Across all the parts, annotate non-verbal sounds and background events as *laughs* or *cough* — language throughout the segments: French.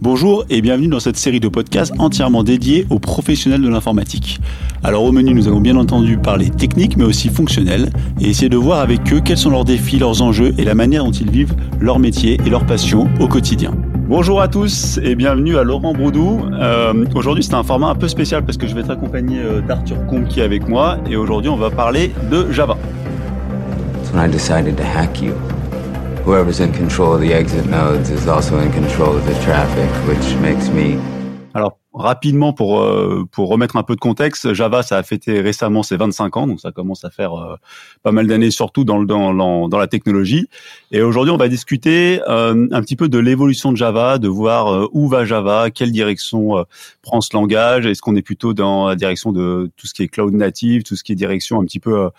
Bonjour et bienvenue dans cette série de podcasts entièrement dédiée aux professionnels de l'informatique. Alors au menu, nous allons bien entendu parler technique mais aussi fonctionnel et essayer de voir avec eux quels sont leurs défis, leurs enjeux et la manière dont ils vivent leur métier et leur passion au quotidien. Bonjour à tous et bienvenue à Laurent Broudou. Euh, aujourd'hui c'est un format un peu spécial parce que je vais être accompagné euh, d'Arthur Combe qui est avec moi et aujourd'hui on va parler de Java. I decided to hack you. Whoever's in control of the exit nodes is also in control of the traffic, which makes me. Alors rapidement pour euh, pour remettre un peu de contexte, Java ça a fêté récemment ses 25 ans, donc ça commence à faire euh, pas mal d'années surtout dans le dans, dans, la technologie. Et aujourd'hui on va discuter euh, un petit peu de l'évolution de Java, de voir où va Java, quelle direction prend ce langage, est-ce qu'on est plutôt dans la direction de tout ce qui est cloud native, tout ce qui est direction un petit peu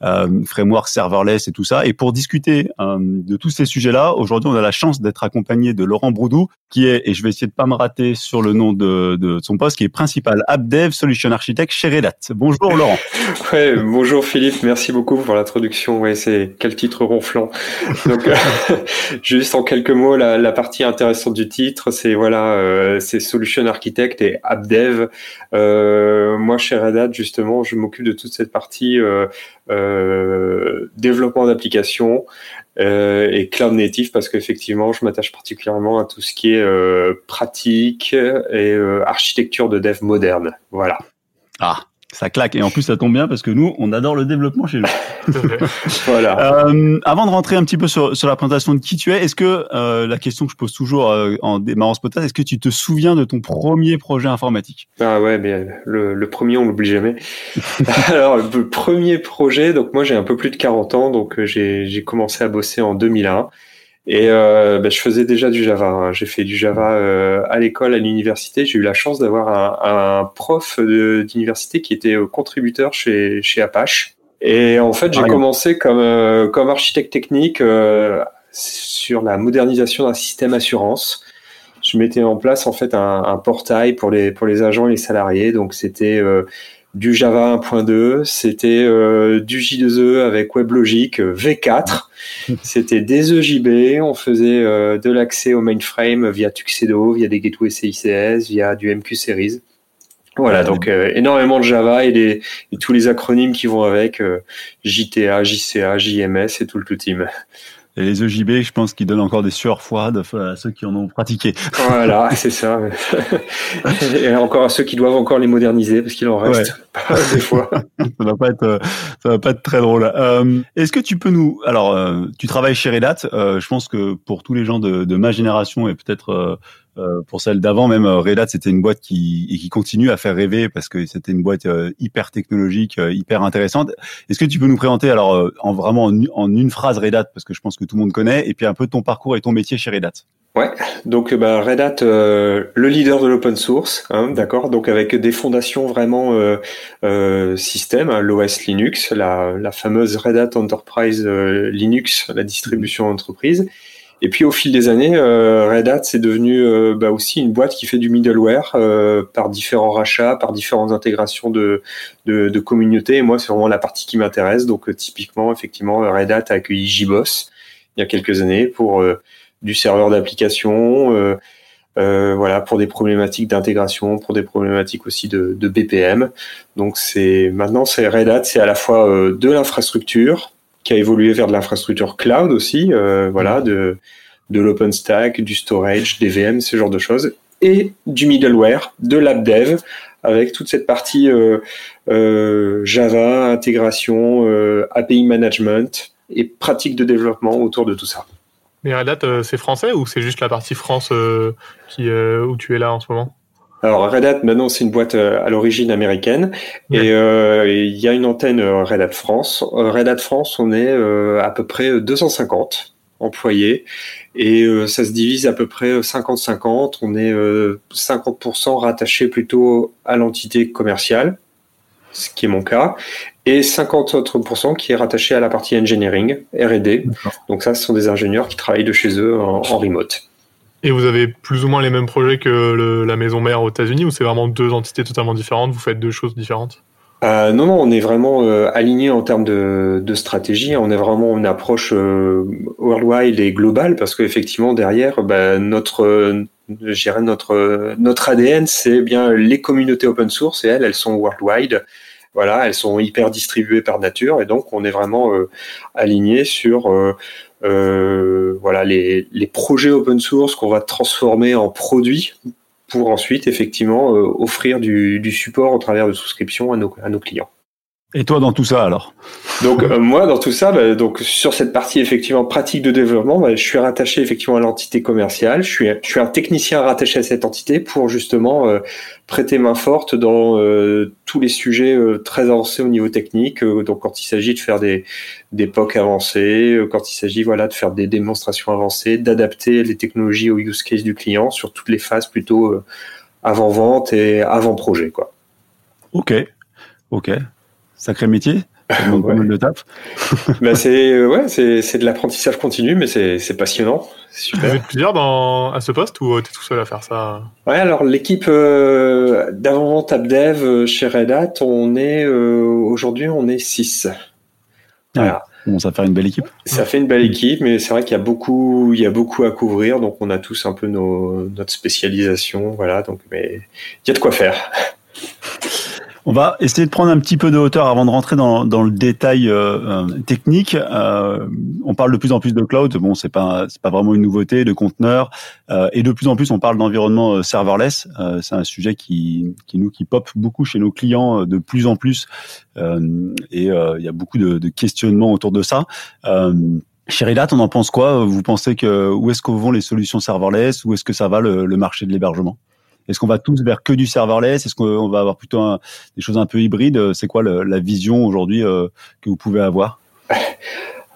framework serverless et tout ça. Et pour discuter euh, de tous ces sujets-là, aujourd'hui, on a la chance d'être accompagné de Laurent Broudou, qui est, et je vais essayer de pas me rater sur le nom de, de son poste, qui est principal AppDev Solution Architect chez Red Hat. Bonjour Laurent. *laughs* ouais, bonjour Philippe, merci beaucoup pour l'introduction. Ouais, c'est quel titre ronflant. Donc, *laughs* juste en quelques mots, la, la, partie intéressante du titre, c'est voilà, euh, c'est Solution Architect et AppDev. Euh, moi, chez Red Hat, justement, je m'occupe de toute cette partie euh, euh, développement d'applications euh, et cloud native parce qu'effectivement, je m'attache particulièrement à tout ce qui est euh, pratique et architecture de dev moderne. Voilà. Ah, ça claque et en plus ça tombe bien parce que nous on adore le développement chez nous. *laughs* voilà. Euh, avant de rentrer un petit peu sur, sur la présentation de qui tu es, est-ce que euh, la question que je pose toujours euh, en démarrant ce podcast, est-ce que tu te souviens de ton premier projet informatique? Ah ouais, mais le, le premier on l'oublie jamais. *laughs* Alors le premier projet, donc moi j'ai un peu plus de 40 ans, donc j'ai commencé à bosser en 2001. Et euh, ben, je faisais déjà du Java. Hein. J'ai fait du Java euh, à l'école, à l'université. J'ai eu la chance d'avoir un, un, prof d'université qui était euh, contributeur chez, chez Apache. Et en fait, j'ai commencé comme, euh, comme architecte technique euh, sur la modernisation d'un système assurance. Je mettais en place en fait un, un, portail pour les pour les agents et les salariés. Donc c'était du Java 1.2, c'était euh, du J2E avec WebLogic euh, V4, *laughs* c'était des EJB, on faisait euh, de l'accès au mainframe via Tuxedo, via des gateways CICS, via du MQ Series. Voilà, donc énormément de Java et, les, et, tous les acronymes qui vont avec, JTA, JCA, JMS et tout le tout team. Et les EJB, je pense qu'ils donnent encore des sueurs froides à ceux qui en ont pratiqué. Voilà, c'est ça. *laughs* Et encore à ceux qui doivent encore les moderniser, parce qu'il en reste *laughs* des fois. *laughs* ça va pas être, euh, ça va pas être très drôle. Euh, Est-ce que tu peux nous, alors, euh, tu travailles chez Red Hat. Euh, je pense que pour tous les gens de, de ma génération et peut-être euh, euh, pour celle d'avant, même euh, Red Hat, c'était une boîte qui, et qui continue à faire rêver parce que c'était une boîte euh, hyper technologique, hyper intéressante. Est-ce que tu peux nous présenter alors en vraiment en, une phrase Red Hat? Parce que je pense que tout le monde connaît. Et puis un peu ton parcours et ton métier chez Red Hat. Ouais, donc bah, Red Hat, euh, le leader de l'open source, hein, d'accord, donc avec des fondations vraiment euh, euh, système, hein, l'OS Linux, la, la, fameuse Red Hat Enterprise Linux, la distribution entreprise, et puis au fil des années, euh, Red Hat c'est devenu euh, bah, aussi une boîte qui fait du middleware euh, par différents rachats, par différentes intégrations de, de, de communautés. Et moi, c'est vraiment la partie qui m'intéresse. Donc typiquement, effectivement, Red Hat a accueilli JBoss il y a quelques années pour du serveur d'application. voilà pour des problématiques d'intégration, pour des problématiques aussi de, de BPM. Donc c'est maintenant c'est Red Hat, c'est à la fois de l'infrastructure, qui a évolué vers de l'infrastructure cloud aussi, euh, voilà, de, de l'OpenStack, du storage, des VM, ce genre de choses, et du middleware, de l'AppDev, avec toute cette partie euh, euh, Java, intégration, API management et pratique de développement autour de tout ça. Mais Red Hat, c'est français ou c'est juste la partie France qui, où tu es là en ce moment? Alors Red Hat, maintenant c'est une boîte euh, à l'origine américaine et euh, il y a une antenne euh, Red Hat France. Red Hat France, on est à peu près 250 employés et ça se divise à peu près 50-50. On est 50% rattaché plutôt à l'entité commerciale, ce qui est mon cas, et 50 autres qui est rattaché à la partie engineering, R&D. Donc ça, ce sont des ingénieurs qui travaillent de chez eux en remote. Et vous avez plus ou moins les mêmes projets que la maison mère aux États-Unis ou c'est vraiment deux entités totalement différentes Vous faites deux choses différentes? Euh, non, non, on est vraiment euh, aligné en termes de, stratégie. On est vraiment une approche euh, worldwide et globale parce qu'effectivement derrière, bah, notre gérer notre notre ADN, c'est bien les communautés open source et elles, elles sont worldwide. Voilà, elles sont hyper distribuées par nature et donc on est vraiment euh, aligné sur euh, euh, voilà les, les projets open source qu'on va transformer en produits pour ensuite effectivement offrir du, du, support au travers de souscriptions à nos, à nos clients. Et toi dans tout ça alors? Donc euh, moi dans tout ça, bah, donc sur cette partie effectivement pratique de développement, bah, je suis rattaché effectivement à l'entité commerciale. Je suis, je suis un technicien rattaché à cette entité pour justement euh, prêter main forte dans euh, tous les sujets très avancés au niveau technique. donc quand il s'agit de faire des des POC avancés, quand il s'agit voilà de faire des démonstrations avancées, d'adapter les technologies au use case du client sur toutes les phases plutôt avant vente et avant projet quoi. Ok, ok. Sacré métier. *laughs* Ouais. de *laughs* bah c'est euh, ouais, c'est c'est de l'apprentissage continu, mais c'est c'est passionnant. Super. Vous êtes plusieurs dans à ce poste ou t'es tout seul à faire ça? Ouais, alors l'équipe euh, d'avant-vente AppDev euh, chez Red Hat, on est euh, aujourd'hui on est 6 Voilà. Bon, ça fait une belle équipe. Ça fait une belle équipe, mais c'est vrai qu'il y a beaucoup, il y a beaucoup à couvrir, donc on a tous un peu nos, notre spécialisation, voilà. Donc, mais il y a de quoi faire. On va essayer de prendre un petit peu de hauteur avant de rentrer dans, le détail euh, euh, technique. Euh, on parle de plus en plus de cloud. Bon, c'est pas c'est pas vraiment une nouveauté, de conteneurs, euh, et de plus en plus on parle d'environnement euh, serverless. c'est un sujet qui qui nous qui pop beaucoup chez nos clients de plus en plus, et il y a beaucoup de, questionnements autour de ça. Chez Red on en pense quoi? Vous pensez que où est-ce que vont les solutions serverless? Où est-ce que ça va le marché de l'hébergement? Est-ce qu'on va tous vers que du serverless? Est-ce qu'on va avoir plutôt des choses un peu hybrides? C'est quoi la vision aujourd'hui euh, que vous pouvez avoir? *laughs*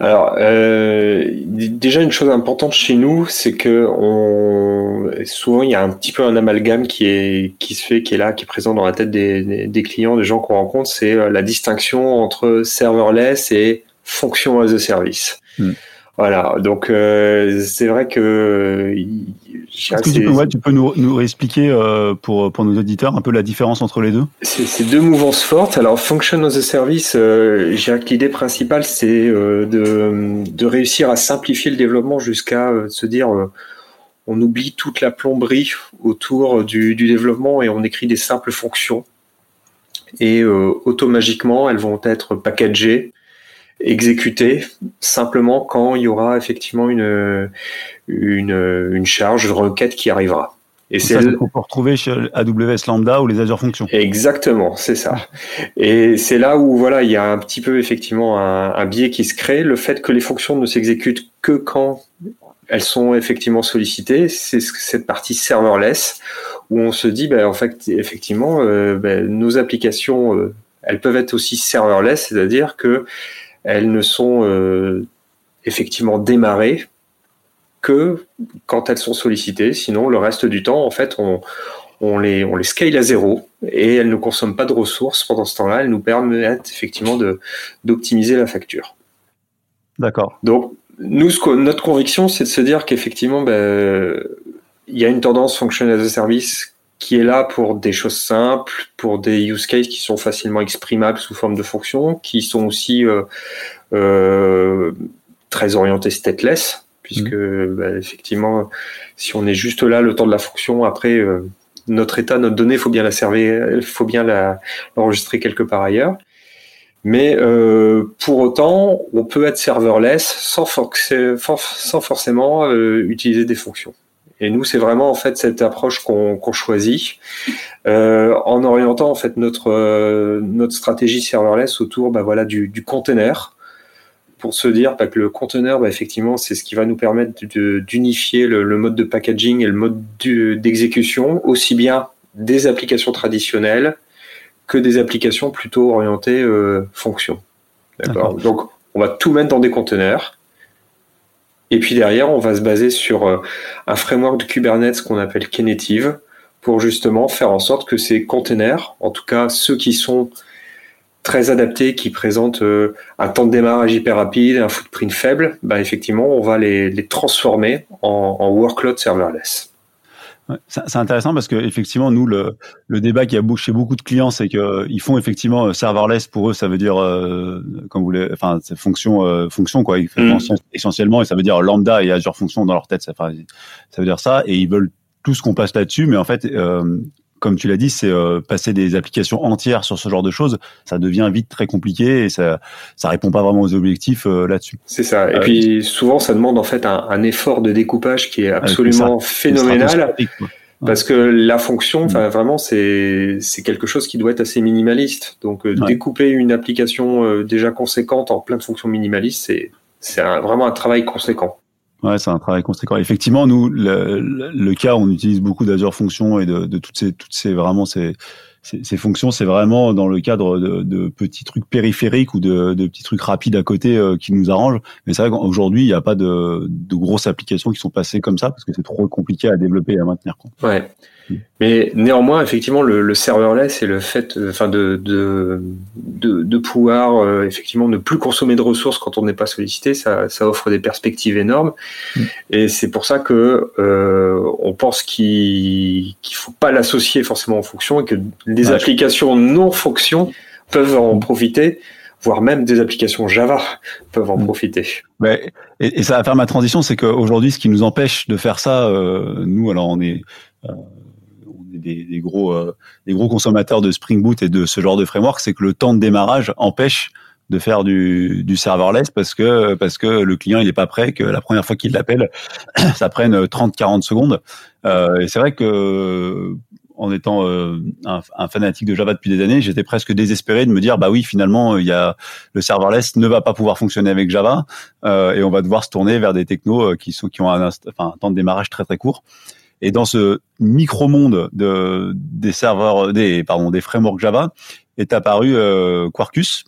Alors, euh, déjà une chose importante chez nous, c'est que on, souvent il y a un petit peu un amalgame qui est qui se fait, qui est là, qui est présent dans la tête des, des clients, des gens qu'on rencontre, c'est euh, la distinction entre serverless et fonction as a service. Hmm. Voilà, donc euh, c'est vrai que. que tu, peux, tu peux nous, nous réexpliquer euh, pour, pour nos auditeurs un peu la différence entre les deux? C'est deux mouvances fortes. Alors, Function as a Service, euh, j'ai que l'idée principale, c'est euh, de, de réussir à simplifier le développement jusqu'à euh, se dire on oublie toute la plomberie autour du, du, développement et on écrit des simples fonctions. Et automatiquement, elles vont être packagées exécuter simplement quand il y aura effectivement une, une, une charge de requête qui arrivera. Et c'est ce qu'on peut retrouver chez AWS Lambda ou les Azure Functions. Exactement, c'est ça. Et c'est là où voilà, il y a un petit peu effectivement un, un biais qui se crée. Le fait que les fonctions ne s'exécutent que quand elles sont effectivement sollicitées, c'est cette partie serverless où on se dit, ben, en fait, effectivement, euh, ben, nos applications, euh, elles peuvent être aussi serverless, c'est-à-dire que elles ne sont euh, effectivement démarrées que quand elles sont sollicitées. Sinon, le reste du temps, en fait, on, on les, on les scale à zéro et elles ne consomment pas de ressources pendant ce temps-là. Elles nous permettent effectivement d'optimiser la facture. D'accord. Donc, nous, notre conviction, c'est de se dire qu'effectivement, ben, il y a une tendance function as a service qui est là pour des choses simples, pour des use cases qui sont facilement exprimables sous forme de fonctions, qui sont aussi euh, euh, très orientés stateless, puisque mmh. bah, effectivement, si on est juste là le temps de la fonction, après euh, notre état, notre donnée, il faut bien la servir, faut bien l'enregistrer quelque part ailleurs. Mais euh, pour autant, on peut être serverless sans, sans forcément euh, utiliser des fonctions. Et nous, c'est vraiment en fait cette approche qu'on choisit euh, en orientant en fait notre euh, notre stratégie serverless autour bah, voilà du, du container pour se dire bah, que le container, bah, effectivement, c'est ce qui va nous permettre d'unifier le, le, mode de packaging et le mode d'exécution, aussi bien des applications traditionnelles que des applications plutôt orientées euh, fonction. D'accord. Donc, on va tout mettre dans des containers et puis derrière, on va se baser sur euh, un framework de Kubernetes qu'on appelle Knative pour justement faire en sorte que ces containers, en tout cas ceux qui sont très adaptés, qui présentent euh, un temps de démarrage hyper rapide, un footprint faible, bah effectivement, on va les, transformer en workload serverless. C'est intéressant parce que effectivement, nous, le, le débat qui a chez beaucoup de clients, c'est que ils font effectivement euh, serverless pour eux, ça veut dire, euh, comme vous voulez, enfin, c'est fonction, euh, fonction quoi, mm. essentiellement, et ça veut dire lambda et Azure fonction dans leur tête, ça, ça veut dire ça, et ils veulent tout ce qu'on passe là-dessus, mais en fait, comme tu l'as dit, c'est passer des applications entières sur ce genre de choses, ça devient vite très compliqué et ça ça répond pas vraiment aux objectifs là-dessus. C'est ça. Et puis souvent, ça demande en fait un, un, effort de découpage qui est absolument phénoménal. Parce que la fonction, enfin mm. vraiment, c'est c'est quelque chose qui doit être assez minimaliste. Donc euh, découper une application euh, déjà conséquente en plein de fonctions minimalistes, c'est c'est vraiment un travail conséquent. Ouais, c'est un travail conséquent. Effectivement, nous, le, le, cas, on utilise beaucoup d'Azure Functions et de, de toutes ces toutes ces vraiment ces ces, fonctions, c'est vraiment dans le cadre de, de, petits trucs périphériques ou de, de, petits trucs rapides à côté euh, qui nous arrangent. Mais c'est vrai qu'aujourd'hui, il n'y a pas de, de, grosses applications qui sont passées comme ça parce que c'est trop compliqué à développer et à maintenir. Ouais. Mais néanmoins, effectivement, le, le serverless et le fait, euh, enfin, de, de, de, de, pouvoir euh, effectivement ne plus consommer de ressources quand on n'est pas sollicité, ça, ça, offre des perspectives énormes. Mm. Et c'est pour ça que euh, on pense qu'il qu'il faut pas l'associer forcément en fonction et que des applications non fonctions peuvent en mm. profiter voire même des applications Java peuvent en mm. profiter. Ouais, et, et, ça va faire ma transition, c'est qu'aujourd'hui, ce qui nous empêche de faire ça, euh, nous, alors on est, euh, des, gros, euh, des gros consommateurs de Spring Boot et de ce genre de framework, c'est que le temps de démarrage empêche de faire du, du serverless parce que parce que le client il est pas prêt que la première fois qu'il l'appelle *coughs* ça prenne 30 40 secondes euh, et c'est vrai que en étant euh, un, fanatique de Java depuis des années, j'étais presque désespéré de me dire bah oui finalement il y a le serverless ne va pas pouvoir fonctionner avec Java euh, et on va devoir se tourner vers des technos qui sont qui ont un, enfin, un temps de démarrage très très court. Et dans ce micro-monde de, des serveurs, des, pardon, des frameworks Java, est apparu euh, Quarkus,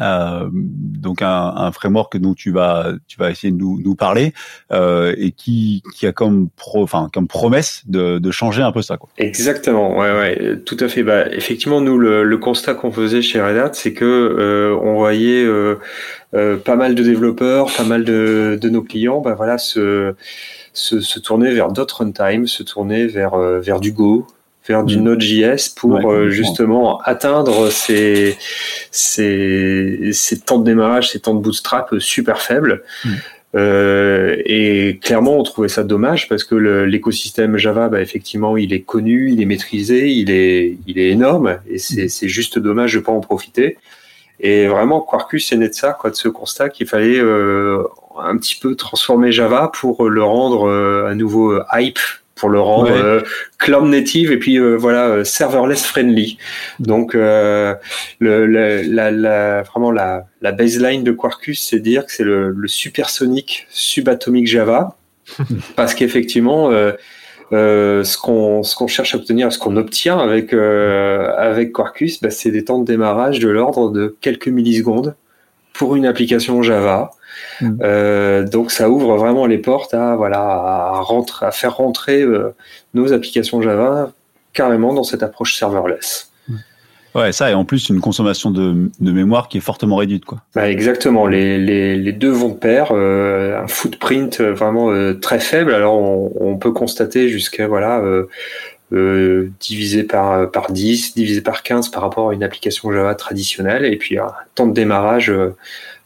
euh, donc un, un, framework dont tu vas tu vas essayer de nous, nous parler euh, et qui, qui a comme pro, enfin comme promesse de, de changer un peu ça quoi. Exactement, ouais ouais, tout à fait. Bah effectivement nous le, le constat qu'on faisait chez Red Hat, c'est que euh, on voyait euh, euh, pas mal de développeurs, pas mal de, de nos clients, bah voilà se se, se tourner vers d'autres runtime, se tourner vers euh, vers du Go, vers du mm. Node.js pour euh, justement atteindre ces, ces, ces, temps de démarrage, ces temps de bootstrap super faibles. Mm. Euh, et clairement, on trouvait ça dommage parce que l'écosystème Java, bah, effectivement, il est connu, il est maîtrisé, il est, il est énorme, et c'est mm. juste dommage de pas en profiter. Et vraiment, Quarkus est né de ça, quoi, de ce constat qu'il fallait euh, un petit peu transformer Java pour le rendre euh, à nouveau euh, hype, pour le rendre euh, cloud native et puis voilà serverless friendly. Donc le, la, la, vraiment la, la baseline de Quarkus, c'est dire que c'est le, le supersonic subatomic Java, *laughs* parce qu'effectivement euh, ce qu'on ce qu'on cherche à obtenir, ce qu'on obtient avec avec Quarkus, bah, c'est des temps de démarrage de l'ordre de quelques millisecondes pour une application Java. Mm. Euh, donc ça ouvre vraiment les portes à voilà à, faire rentrer euh, nos applications Java carrément dans cette approche serverless. Mm. Ouais, ça et en plus une consommation de, de mémoire qui est fortement réduite quoi. Bah, exactement, les, les, les, deux vont de pair, euh, un footprint vraiment très faible. Alors on, on peut constater jusqu'à voilà divisé par par 10, divisé par 15 par rapport à une application Java traditionnelle et puis un temps de démarrage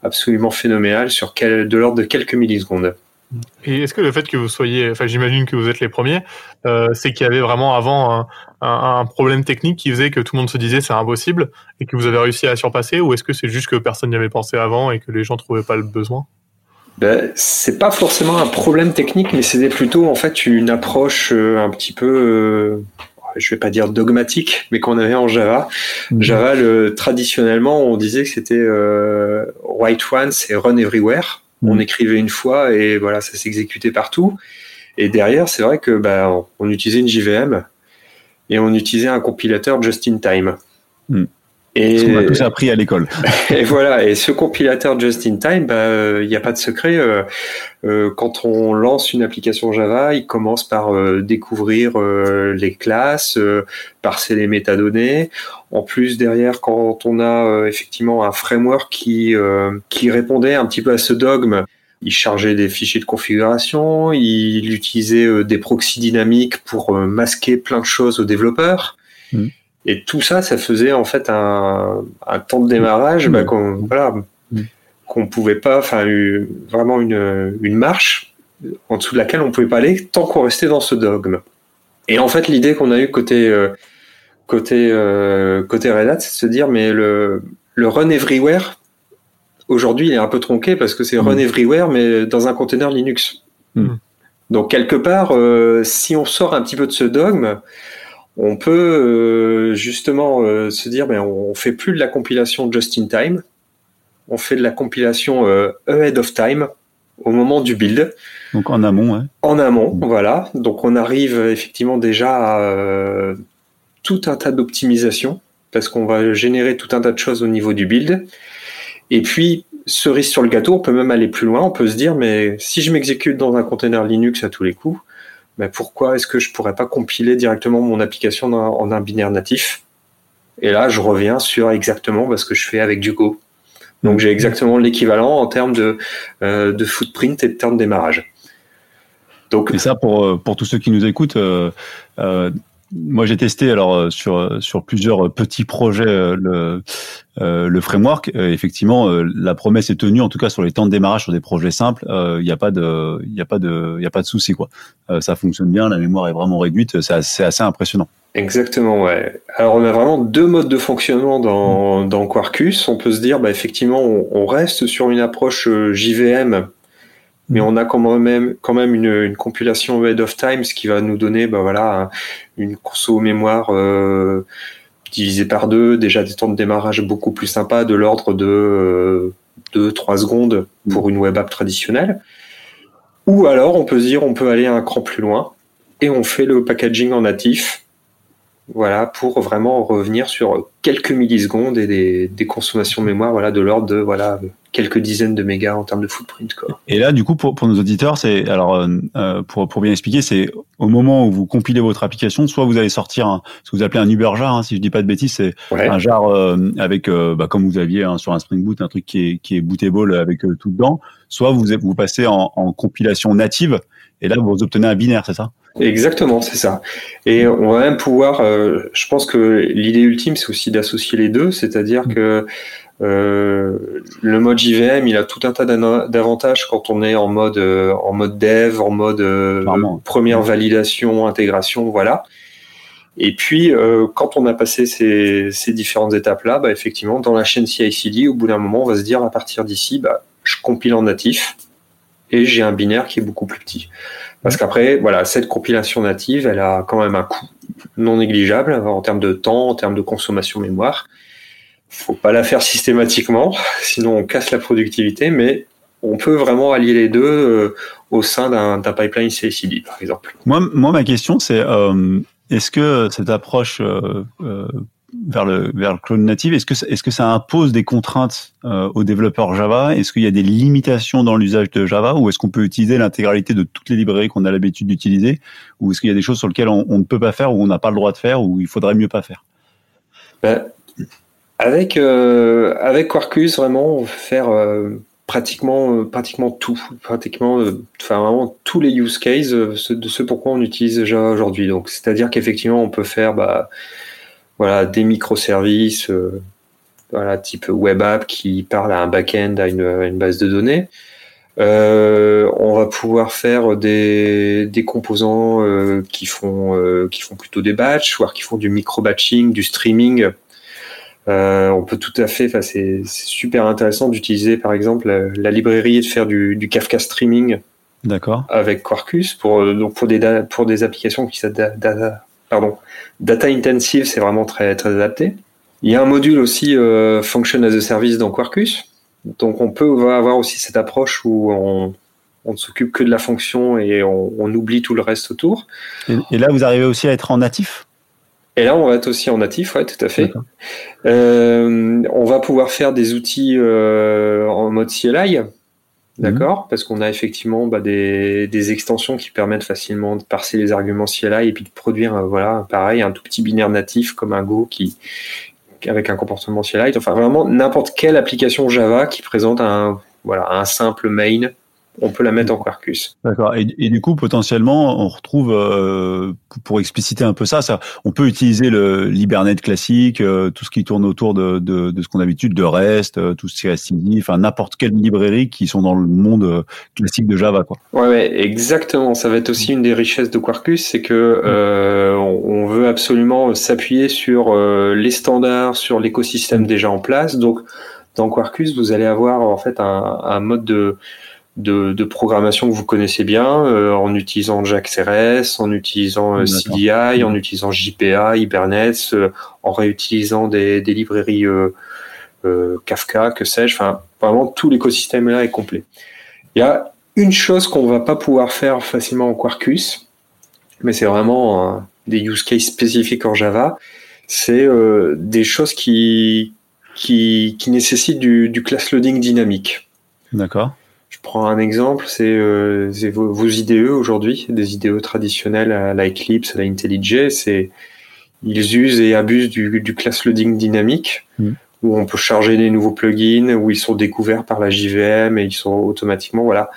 absolument phénoménal sur de l'ordre de quelques millisecondes. Et est-ce que le fait que vous soyez, enfin j'imagine que vous êtes les premiers, euh, c'est qu'il y avait vraiment avant un, problème technique qui faisait que tout le monde se disait c'est impossible et que vous avez réussi à surpasser ou est-ce que c'est juste que personne n'y avait pensé avant et que les gens trouvaient pas le besoin? Ben, c'est pas forcément un problème technique, mais c'était plutôt en fait une approche euh, un petit peu euh, je vais pas dire dogmatique, mais qu'on avait en Java. Mhm. Java, le, traditionnellement, on disait que c'était euh, write once et run everywhere. On mhm. écrivait une fois et voilà, ça s'exécutait partout. Et derrière, c'est vrai que bah, on utilisait une JVM et on utilisait un compilateur just in time. Mhm. Et, qu'on a tous appris à l'école. *laughs* et voilà, et ce compilateur just in time, bah, il bah, n'y a pas de secret. Euh, euh, quand on lance une application Java, il commence par euh, découvrir euh, les classes, parser les métadonnées. En plus, derrière, quand on a effectivement un framework qui, qui répondait un petit peu à ce dogme, il chargeait des fichiers de configuration, il utilisait des proxys dynamiques pour masquer plein de choses aux développeurs. Mmh. Et tout ça, ça faisait en fait un, un temps de démarrage bah, qu'on voilà, mm. qu'on pouvait pas, enfin vraiment une, une marche en dessous de laquelle on pouvait pas aller tant qu'on restait dans ce dogme. Et en fait, l'idée qu'on a eu côté côté côté Red Hat, c'est de se dire mais le le run everywhere aujourd'hui il est un peu tronqué parce que c'est run everywhere mais dans un container Linux. Mm. Donc quelque part, euh, si on sort un petit peu de ce dogme, on peut euh, justement euh, se dire, ben on fait plus de la compilation just in time, on fait de la compilation ahead of time au moment du build. Donc en amont, hein. En amont, voilà. Donc on arrive effectivement déjà à tout un tas d'optimisations parce qu'on va générer tout un tas de choses au niveau du build. Et puis, cerise sur le gâteau, on peut même aller plus loin. On peut se dire, mais si je m'exécute dans un container Linux à tous les coups, mais pourquoi est-ce que je pourrais pas compiler directement mon application en un binaire natif? Et là, je reviens sur exactement ce que je fais avec du Go. Donc j'ai exactement l'équivalent en termes de, euh, footprint et de temps de démarrage. Donc, et ça, pour, euh, pour tous ceux qui nous écoutent, euh, moi, j'ai testé alors euh, sur euh, sur plusieurs petits projets euh, le le framework. effectivement, la promesse est tenue. En tout cas, sur les temps de démarrage sur des projets simples, il n'y a pas de il y a pas de il y a pas de souci quoi. ça fonctionne bien. La mémoire est vraiment réduite. C'est assez, assez, impressionnant. Exactement, ouais. Alors on a vraiment deux modes de fonctionnement dans, mmh. dans Quarkus. On peut se dire, bah effectivement, on, on reste sur une approche JVM mais on a quand même, quand même une, une compilation head of time, ce qui va nous donner bah voilà, une conso mémoire euh, divisée par deux, déjà des temps de démarrage beaucoup plus sympas, de l'ordre de 2-3 euh, secondes pour une web app traditionnelle. Ou alors on peut se dire on peut aller un cran plus loin et on fait le packaging en natif voilà, pour vraiment revenir sur quelques millisecondes et des, des consommations de mémoire, voilà, de l'ordre de voilà quelques dizaines de mégas en termes de footprint. Quoi. Et là, du coup, pour, pour nos auditeurs, c'est alors euh, euh, pour, pour bien expliquer, c'est au moment où vous compilez votre application, soit vous allez sortir ce que vous appelez un Uber jar, hein, si je dis pas de bêtises, c'est un jar euh, avec, bah, comme vous aviez hein, sur un Spring Boot, un truc qui est, qui est bootable avec tout dedans. Soit vous vous passez en, en compilation native et là vous obtenez un binaire, c'est ça? Exactement, c'est ça. Et on va même pouvoir, je pense que l'idée ultime, c'est aussi d'associer les deux, c'est-à-dire mm. que euh, le mode JVM, il a tout un tas d'avantages quand on est en mode euh, en mode dev, en mode euh, première validation, intégration, voilà. Et puis quand on a passé ces, ces différentes étapes-là, bah, effectivement, dans la chaîne CI/CD, au bout d'un moment, on va se dire à partir d'ici, bah, je compile en natif et j'ai un binaire qui est beaucoup plus petit. Parce qu'après, voilà, cette compilation native, elle a quand même un coût non négligeable en termes de temps, en termes de consommation mémoire faut pas la faire systématiquement, *laughs* sinon on casse la productivité, mais on peut vraiment allier les deux euh, au sein d'un pipeline CI/CD, par exemple. Moi, moi ma question, c'est euh, est-ce que cette approche euh, vers le vers le clone native, est-ce que est-ce que ça impose des contraintes aux développeurs Java? Est-ce qu'il y a des limitations dans l'usage de Java, ou est-ce qu'on peut utiliser l'intégralité de toutes les librairies qu'on a l'habitude d'utiliser, ou est-ce qu'il y a des choses sur lesquelles on, ne peut pas faire, ou on n'a pas le droit de faire, ou il faudrait mieux pas faire? Ben, avec euh, avec Quarkus vraiment on peut faire euh, pratiquement euh, pratiquement tout, pratiquement enfin vraiment tous les use cases de ce pourquoi on utilise Java aujourd'hui. Donc c'est-à-dire qu'effectivement on peut faire bah, voilà des microservices voilà type web app qui parle à un back-end à une, une, base de données. on va pouvoir faire des, des composants qui font qui font plutôt des batchs, voire qui font du micro batching, du streaming euh, on peut tout à fait, enfin c'est super intéressant d'utiliser par exemple la, librairie et de faire du, du Kafka streaming. D'accord. Avec Quarkus pour euh, donc pour des pour des applications qui data, pardon data intensive, c'est vraiment très très adapté. Il y a un module aussi euh, function as a service dans Quarkus, donc on peut avoir aussi cette approche où on on ne s'occupe que de la fonction et on, on, oublie tout le reste autour. et là, vous arrivez aussi à être en natif? Et là, on va être aussi en natif, ouais, tout à fait. Euh, on va pouvoir faire des outils euh, en mode CLI, d'accord, parce qu'on a effectivement bah, des, des, extensions qui permettent facilement de parser les arguments CLI et puis de produire, euh, voilà, pareil, un tout petit binaire natif comme un Go qui avec un comportement CLI. Enfin, vraiment n'importe quelle application Java qui présente un voilà un simple main on peut la mettre en Quarkus. D'accord. Et, du coup, potentiellement, on retrouve, euh, pour expliciter un peu ça, ça, on peut utiliser le l'Hibernate classique, euh, tout ce qui tourne autour de, de, de ce qu'on a l'habitude de REST, euh, tout ce qui est enfin n'importe quelle librairie qui sont dans le monde classique de Java, quoi. Ouais, ouais, exactement. Ça va être aussi une des richesses de Quarkus, c'est que on veut absolument s'appuyer sur les standards, sur l'écosystème déjà en place. Donc, dans Quarkus, vous allez avoir en fait un, un mode de de, programmation que vous connaissez bien euh, en utilisant JAX-RS, en utilisant euh, CDI, en utilisant JPA, Hibernate, euh, en réutilisant des, des librairies Kafka, que sais-je. Enfin, vraiment tout l'écosystème là est complet. Il y a une chose qu'on va pas pouvoir faire facilement en Quarkus, mais c'est vraiment des use cases spécifiques en Java. C'est des choses qui, qui, qui nécessitent du, du class loading dynamique. D'accord. Je prends un exemple, c'est euh, vos, IDE aujourd'hui, des IDE traditionnels à la Eclipse, à la IntelliJ, c'est ils usent et abusent du, du class loading dynamique, mm. où on peut charger des nouveaux plugins, où ils sont découverts par la JVM et ils sont automatiquement, voilà.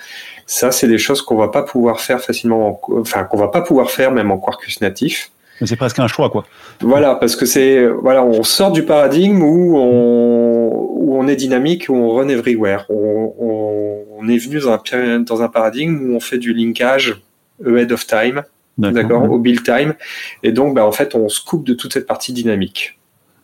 Ça, c'est des choses qu'on va pas pouvoir faire facilement, enfin qu'on va pas pouvoir faire même en Quarkus natif. Mais c'est presque un choix, quoi. Voilà, parce que c'est, voilà, on sort du paradigme où on, où on est dynamique, où on run everywhere. On, on, on est venu dans un, dans un paradigme où on fait du linkage ahead of time, d'accord, au build time, et donc, bah, en fait, on se coupe de toute cette partie dynamique.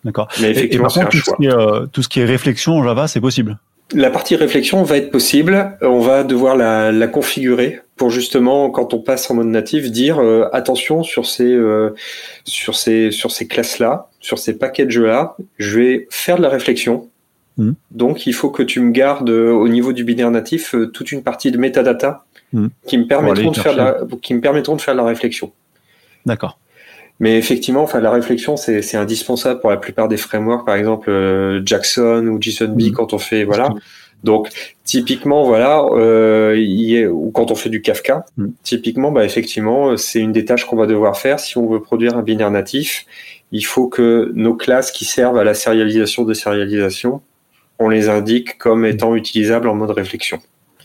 D'accord. Mais effectivement, c'est un tout. Ce qui est, euh, tout ce qui est réflexion en Java, c'est possible. La partie réflexion va être possible. On va devoir la, la, configurer pour justement, quand on passe en mode natif, dire euh, attention sur ces euh, sur ces sur ces classes là, sur ces packages là, je vais faire de la réflexion. Hmm. Donc, il faut que tu me gardes euh, au niveau du binaire natif toute une partie de metadata hmm. qui me permettront de faire la, qui me permettront de faire la réflexion. D'accord. Mais effectivement, enfin, la réflexion, c'est indispensable pour la plupart des frameworks, par exemple euh, Jackson ou JSONB mm. quand on fait voilà. Donc typiquement voilà, euh, y ou quand on fait du Kafka, mm. typiquement bah effectivement c'est une des tâches qu'on va devoir faire si on veut produire un binaire natif. Il faut que nos classes qui servent à la sérialisation de sérialisation, on les indique comme mm. étant utilisables en mode réflexion.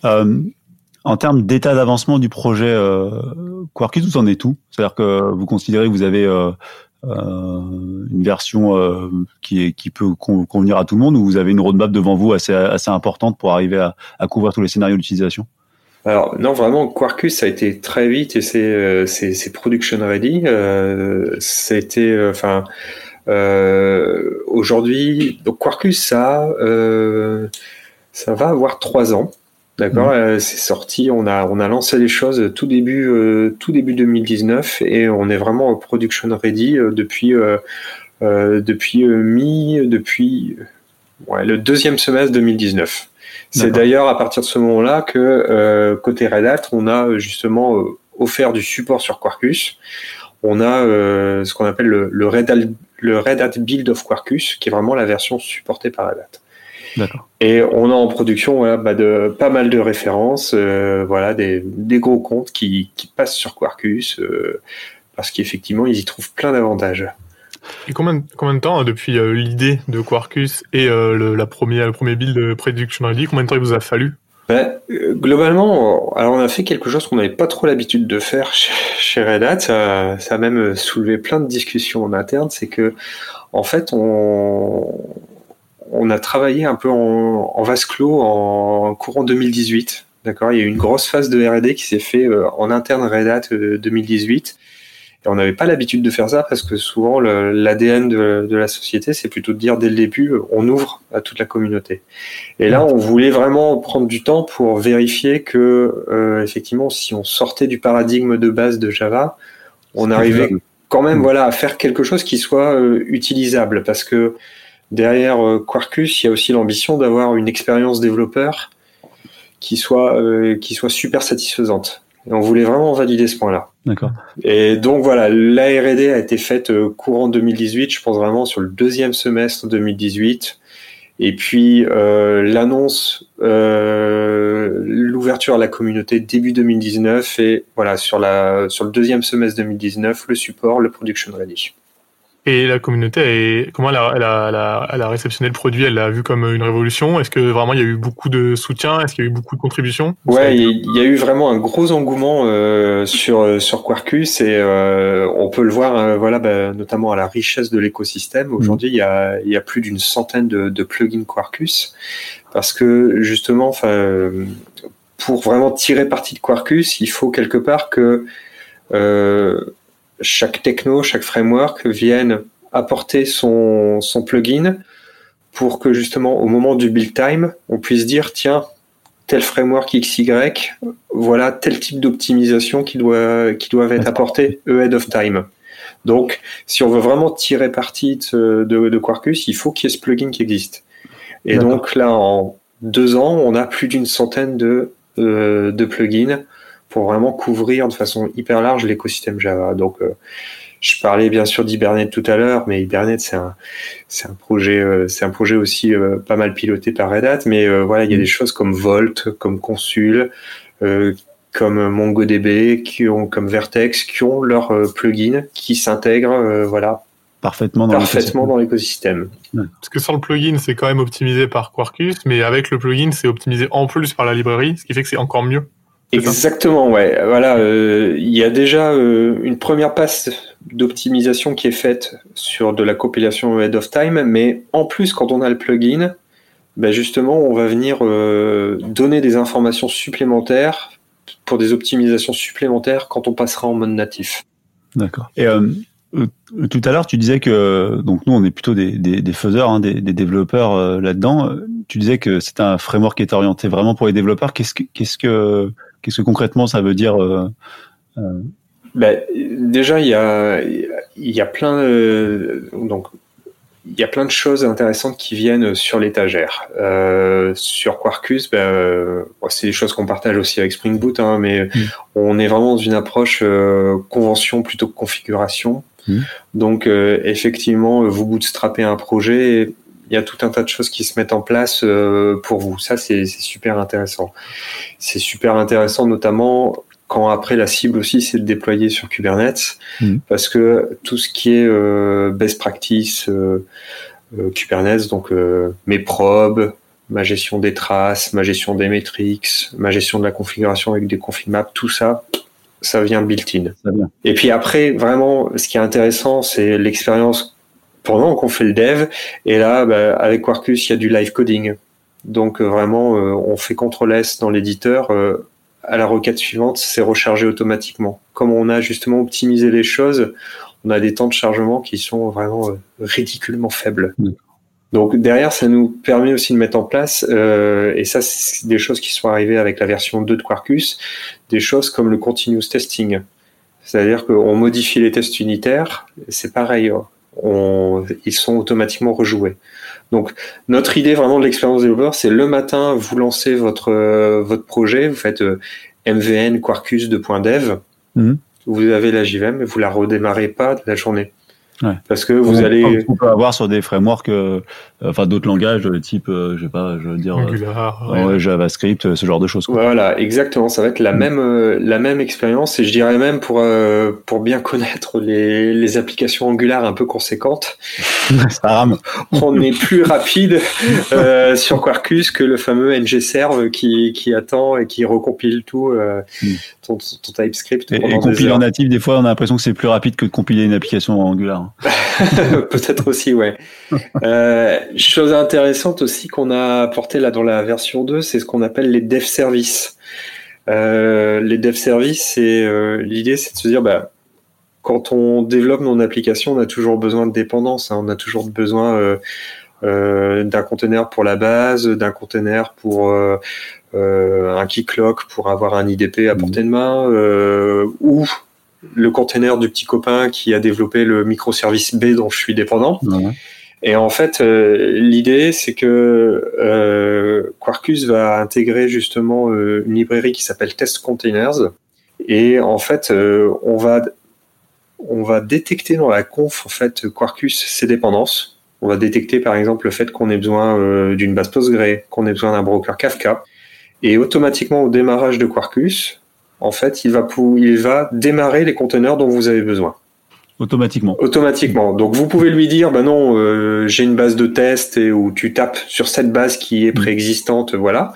Euh, en termes d'état d'avancement du projet euh, Quarkus, vous en êtes tout C'est-à-dire que vous considérez que vous avez euh, euh une version euh, qui, est, qui peut convenir à tout le monde ou vous avez une roadmap devant vous assez, assez importante pour arriver à, à couvrir tous les scénarios d'utilisation? Alors non, vraiment, Quarkus ça a été très vite et c'est euh, production ready. Euh, été enfin, euh, aujourd'hui, donc Quarkus ça, ça va avoir trois ans. D'accord, mmh. euh, c'est sorti. On a on a lancé les choses tout début euh, tout début 2019 et on est vraiment production ready euh, depuis depuis mi depuis le deuxième semestre 2019. C'est d'ailleurs à partir de ce moment-là que côté Red Hat, on a justement offert du support sur Quarkus. On a ce qu'on appelle le, le, Red Hat, le Red Hat Build of Quarkus, qui est vraiment la version supportée par Red Hat. Et on a en production voilà, bah de, pas mal de références, euh, voilà, des, des, gros comptes qui, qui passent sur Quarkus, euh, parce qu'effectivement, ils y trouvent plein d'avantages. Et combien, combien de temps hein, depuis euh, l'idée de Quarkus et le, la première, le premier build de Production Ready, combien de temps il vous a fallu? Ben, globalement, alors on a fait quelque chose qu'on n'avait pas trop l'habitude de faire *laughs* chez, Red Hat. Ça, ça, a même soulevé plein de discussions en interne. C'est que, en fait, on, on a travaillé un peu en, en vase clos en courant 2018. D'accord, il y a eu une grosse phase de R&D qui s'est fait euh, en interne Red Hat 2018. Euh, Et on n'avait pas l'habitude de faire ça parce que souvent l'ADN de, la société, c'est plutôt de dire dès le début, euh, on ouvre à toute la communauté. Et là, on voulait vraiment prendre du temps pour vérifier que, effectivement, si on sortait du paradigme de base de Java, on arrivait quand même, voilà, à faire quelque chose qui soit utilisable parce que Derrière euh, Quarkus, il y a aussi l'ambition d'avoir une expérience développeur qui soit, euh, qui soit super satisfaisante. Et on voulait vraiment valider ce point-là. D'accord. Et donc voilà, la R&D a été faite euh, courant 2018, je pense vraiment sur le deuxième semestre 2018. Et puis euh, l'annonce, euh, l'ouverture à la communauté début 2019 et voilà sur la sur le deuxième semestre 2019 le support, le production ready. Et la communauté, est, comment elle a, elle, a, elle, a, réceptionné le produit Elle l'a vu comme une révolution? Est-ce que vraiment il y a eu beaucoup de soutien? Est-ce qu'il y a eu beaucoup de contributions? Ouais, il y a eu vraiment un gros engouement euh, sur sur Quarkus et euh, on peut le voir, euh, voilà, bah, notamment à la richesse de l'écosystème. Mmh. Aujourd'hui, il y a il y a plus d'une centaine de, de plugins Quarkus parce que justement, enfin, pour vraiment tirer parti de Quarkus, il faut quelque part que euh, chaque techno, chaque framework vienne apporter son, son plugin pour que justement au moment du build time, on puisse dire tiens, tel framework XY, voilà tel type d'optimisation qui doit qui doivent être apporté ahead of time. Donc, si on veut vraiment tirer parti de, de, Quarkus, il faut qu'il y ait ce plugin qui existe. Et donc là, en deux ans, on a plus d'une centaine de, euh, de plugins pour vraiment couvrir de façon hyper large l'écosystème Java. Donc, euh, je parlais bien sûr d'Hibernate tout à l'heure, mais Hibernate c'est un c'est un projet euh, c'est un projet aussi euh, pas mal piloté par Red Hat, mais voilà il y a des choses comme Volt, comme Consul, comme MongoDB, qui ont comme Vertex, qui ont leur plugin qui s'intègre voilà parfaitement dans parfaitement dans l'écosystème. Parce que sans le plugin, c'est quand même optimisé par Quarkus, mais avec le plugin, c'est optimisé en plus par la librairie, ce qui fait que c'est encore mieux. Exactement, ouais. Voilà, euh, il y a déjà euh, une première passe d'optimisation qui est faite sur de la compilation head of time, mais en plus, quand on a le plugin, bah justement, on va venir euh, donner des informations supplémentaires pour des optimisations supplémentaires quand on passera en mode natif. D'accord. Et tout à l'heure, tu disais que donc nous, on est plutôt des, des, des faiseurs, hein, des, des, développeurs là-dedans. Tu disais que c'est un framework qui est orienté vraiment pour les développeurs. Qu'est-ce que qu'est-ce que Qu'est-ce que concrètement ça veut dire ben, déjà, il y a, il y a plein de, donc il y a plein de choses intéressantes qui viennent sur l'étagère. Euh, sur Quarkus, ben, c'est des choses qu'on partage aussi avec Spring Boot, hein, mais mm. on est vraiment dans une approche euh, convention plutôt que configuration. Mm. Donc euh, effectivement, vous bootstrappez un projet, il y a tout un tas de choses qui se mettent en place euh, pour vous. Ça, c'est super intéressant. C'est super intéressant, notamment quand après la cible aussi, c'est de déployer sur Kubernetes, mmh. parce que tout ce qui est euh, best practice euh, Kubernetes, donc mes probes, ma gestion des traces, ma gestion des métriques, ma gestion de la configuration avec des config maps, tout ça, ça vient built-in. Et puis après, vraiment, ce qui est intéressant, c'est l'expérience pendant qu'on fait le dev. Et là, bah, avec Quarkus, il y a du live coding. Donc euh, vraiment, euh, on fait CTRL S dans l'éditeur. Euh, à la requête suivante, c'est rechargé automatiquement. Comme on a justement optimisé les choses, on a des temps de chargement qui sont vraiment ridiculement faibles. Donc derrière, ça nous permet aussi de mettre en place, et ça c'est des choses qui sont arrivées avec la version 2 de Quarkus, des choses comme le continuous testing. C'est-à-dire qu'on modifie les tests unitaires, c'est pareil, hein on, ils sont automatiquement rejoués. Donc notre idée vraiment de l'expérience développeur, c'est le matin, vous lancez votre euh, votre projet, vous faites euh, mvn quarkus 2.dev, mmh. vous avez la JVM, et vous la redémarrez pas de la journée. Parce que vous allez. On peut avoir sur des frameworks, euh, enfin d'autres langages, type, euh, je sais pas, je veux dire, Angular, JavaScript, ce genre de choses. Voilà, exactement. Ça va être la mm. même, euh, la même expérience, et je dirais même pour pour bien connaître les, les applications Angular un peu conséquentes. *laughs* Ça rame. on est plus rapide *laughs* sur Quarkus que le fameux ngserve qui qui attend et qui recompile tout mm. ton, ton, TypeScript. Et, et compiler en natif, des fois, on a l'impression que c'est plus rapide que de compiler une application en Angular. *laughs* Peut-être aussi, ouais. Euh, chose intéressante aussi qu'on a apporté là dans la version 2, c'est ce qu'on appelle les dev services. Euh, les dev services, c'est euh, l'idée, c'est de se dire, bah, quand on développe mon application, on a toujours besoin de dépendance. Hein. on a toujours besoin euh, d'un conteneur pour la base, d'un conteneur pour un keyclock pour avoir un IDP à portée de main, ou le container du petit copain qui a développé le microservice B dont je suis dépendant. Et en fait, euh, l'idée, c'est que euh, Quarkus va intégrer justement euh, une librairie qui s'appelle Test Containers. Et en fait, on va on va détecter dans la conf en fait Quarkus ses dépendances. On va détecter par exemple le fait qu'on ait besoin d'une base Postgre, qu'on ait besoin d'un broker Kafka. Et automatiquement au démarrage de Quarkus, en fait, il va, il va démarrer les conteneurs dont vous avez besoin. Automatiquement. Automatiquement. Donc vous pouvez lui dire, bah non, euh, j'ai une base de test et où tu tapes sur cette base qui est préexistante, voilà.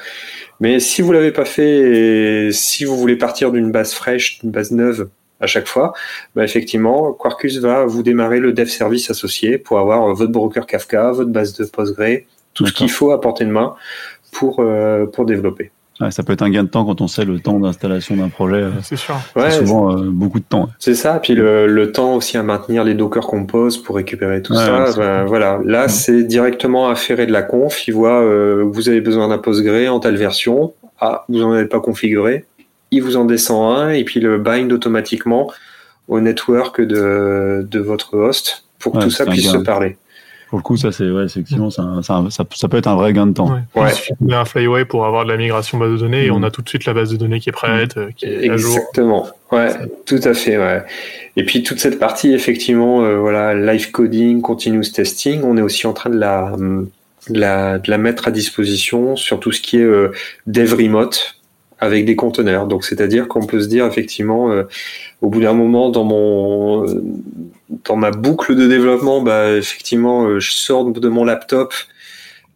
Mais si vous l'avez pas fait, et si vous voulez partir d'une base fraîche, d'une base neuve à chaque fois, bah effectivement, Quarkus va vous démarrer le dev service associé pour avoir votre broker Kafka, votre base de Postgre, tout ce qu'il faut à portée de main pour euh, pour développer. Ouais, ça peut être un gain de temps quand on sait le temps d'installation d'un projet. Euh, C'est sûr. Ouais, c'est souvent euh, beaucoup de temps. C'est ça, puis le, le, temps aussi à maintenir les Docker Compose pour récupérer tout Ouais, ça. ben, voilà, là Ouais. c'est directement afféré de la conf. Il voit euh, vous avez besoin d'un Postgre en telle version. Ah, vous en avez pas configuré. Il vous en descend un et puis le bind automatiquement au network de, de votre host pour que Ouais, tout ça puisse se parler. Pour le coup, ça c'est ouais, effectivement, un- un- ça, ça peut être un vrai gain de temps. Ouais. Ouais. Il suffit de mettre un flyway pour avoir de la migration base de données et Mm. on a tout de suite la base de données qui est prête, euh, qui est à jour. Exactement. Ouais, tout à fait. Ouais. Et puis toute cette partie, effectivement, euh, voilà, live coding, continuous testing, on est aussi en train de la, de la, de la mettre à disposition sur tout ce qui est euh, dev remote avec des conteneurs. Donc c'est-à-dire qu'on peut se dire effectivement, euh, au bout d'un moment dans mon euh, dans ma boucle de développement, bah effectivement, euh, je sors de mon laptop.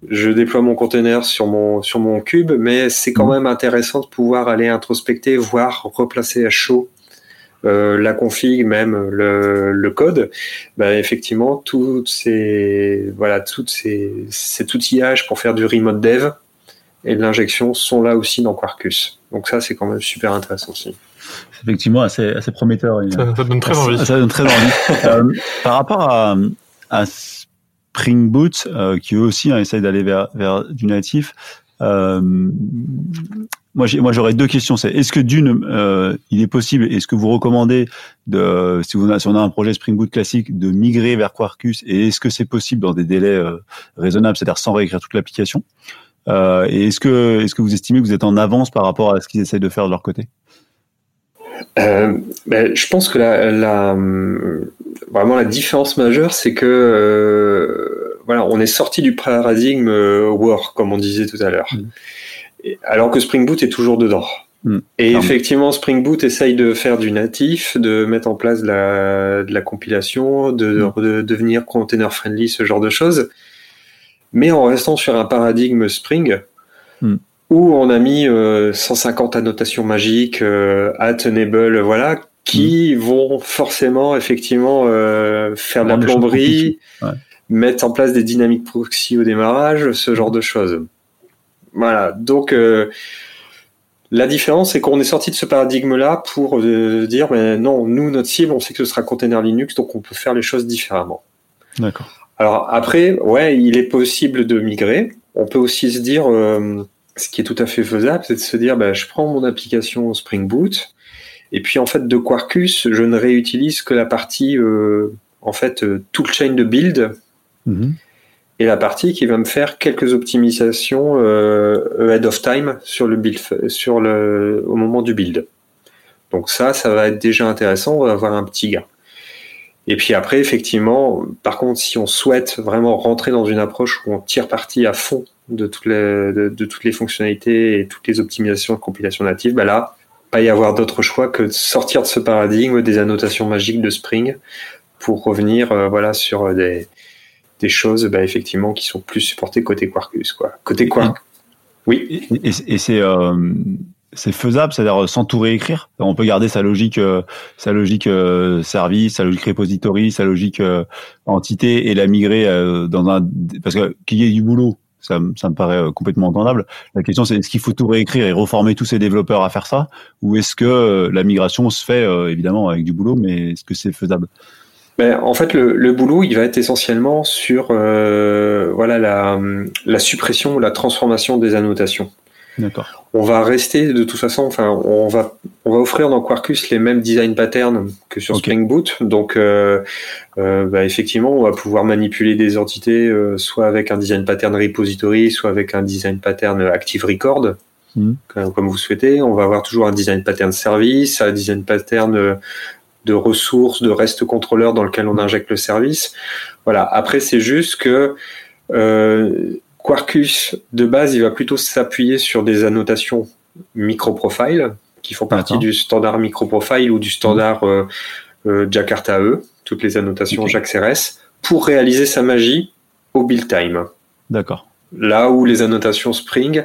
Je déploie mon conteneur sur mon sur mon cube, mais c'est quand Mhm. même intéressant de pouvoir aller introspecter, voire replacer à chaud euh, la config, même le, le code. Bah, effectivement, toutes ces voilà, toutes ces cet outillage pour faire du remote dev et de l'injection sont là aussi dans Quarkus. Donc ça, c'est quand même super intéressant aussi. C'est effectivement assez, assez prometteur. Ça, ça donne très envie. ça donne très envie. *laughs* Euh, par rapport à, à Spring Boot, euh, qui eux aussi hein, essayent d'aller vers, vers du natif, euh, moi, j'aurais deux questions. C'est est-ce que d'une, euh, il est possible, est-ce que vous recommandez de, si, vous, si on a un projet Spring Boot classique, de migrer vers Quarkus, et est-ce que c'est possible dans des délais euh, raisonnables, c'est-à-dire sans réécrire toute l'application? Euh, Et est-ce que, est-ce que vous estimez que vous êtes en avance par rapport à ce qu'ils essayent de faire de leur côté? Euh, ben, je pense que la, la, vraiment la différence majeure, c'est que euh, voilà, on est sorti du paradigme War, comme on disait tout à l'heure, Mm. Alors que Spring Boot est toujours dedans. Mm, Et effectivement, Spring Boot essaye de faire du natif, de mettre en place de la, de la compilation, de, Mm. de devenir container friendly, ce genre de choses, mais en restant sur un paradigme Spring Mm. où on a mis euh, 150 annotations magiques, euh, at enable, voilà, qui vont forcément effectivement euh, faire de la plomberie. Ouais. mettre en place des dynamiques proxy au démarrage, ce genre de choses. Voilà, donc euh, la différence, c'est qu'on est sorti de ce paradigme-là pour euh, dire, mais non, nous, notre cible, on sait que ce sera container Linux, donc on peut faire les choses différemment. D'accord. Alors après, ouais, il est possible de migrer. On peut aussi se dire, euh, ce qui est tout à fait faisable, c'est de se dire, bah, je prends mon application Spring Boot, et puis en fait de Quarkus, je ne réutilise que la partie, euh, en fait, euh, toolchain de build Mhm. et la partie qui va me faire quelques optimisations euh, ahead of time sur le build, sur le, au moment du build. Donc ça, ça va être déjà intéressant, on va avoir un petit gain. Et puis après, effectivement, par contre, si on souhaite vraiment rentrer dans une approche où on tire parti à fond de toutes les, de, de toutes les fonctionnalités et toutes les optimisations de compilation native, bah là, pas y avoir d'autre choix que de sortir de ce paradigme des annotations magiques de Spring pour revenir euh, voilà sur des, des choses bah, effectivement qui sont plus supportées côté Quarkus quoi. Côté Quark. Oui. Et, et- et c'est euh, c'est faisable, c'est-à-dire sans tout réécrire. On peut garder sa logique, euh, sa logique euh, service, sa logique repository, sa logique euh, entité et la migrer euh, dans un parce que qu'il y ait du boulot, ça, me- ça me paraît euh, complètement entendable. La question c'est est-ce qu'il faut tout réécrire et reformer tous ces développeurs à faire ça, ou est-ce que euh, la migration se fait euh, évidemment avec du boulot, mais est-ce que c'est faisable? Ben, en fait, le, le boulot, il va être essentiellement sur euh, voilà la, la suppression ou la transformation des annotations. D'accord. On va rester de toute façon, enfin, on va on va offrir dans Quarkus les mêmes design patterns que sur. Spring Boot. Donc, euh, euh, bah, effectivement, on va pouvoir manipuler des entités euh, soit avec un design pattern repository, soit avec un design pattern active record, Mhm. comme, comme vous souhaitez. On va avoir toujours un design pattern service, un design pattern de ressources, de reste contrôleur dans lequel on injecte le service. Voilà. Après, c'est juste que euh, Quarkus, de base, il va plutôt s'appuyer sur des annotations micro-profile qui font partie du standard micro-profile ou du standard euh, euh, Jakarta E, toutes les annotations okay. RS, pour réaliser sa magie au build time. D'accord. Là où les annotations Spring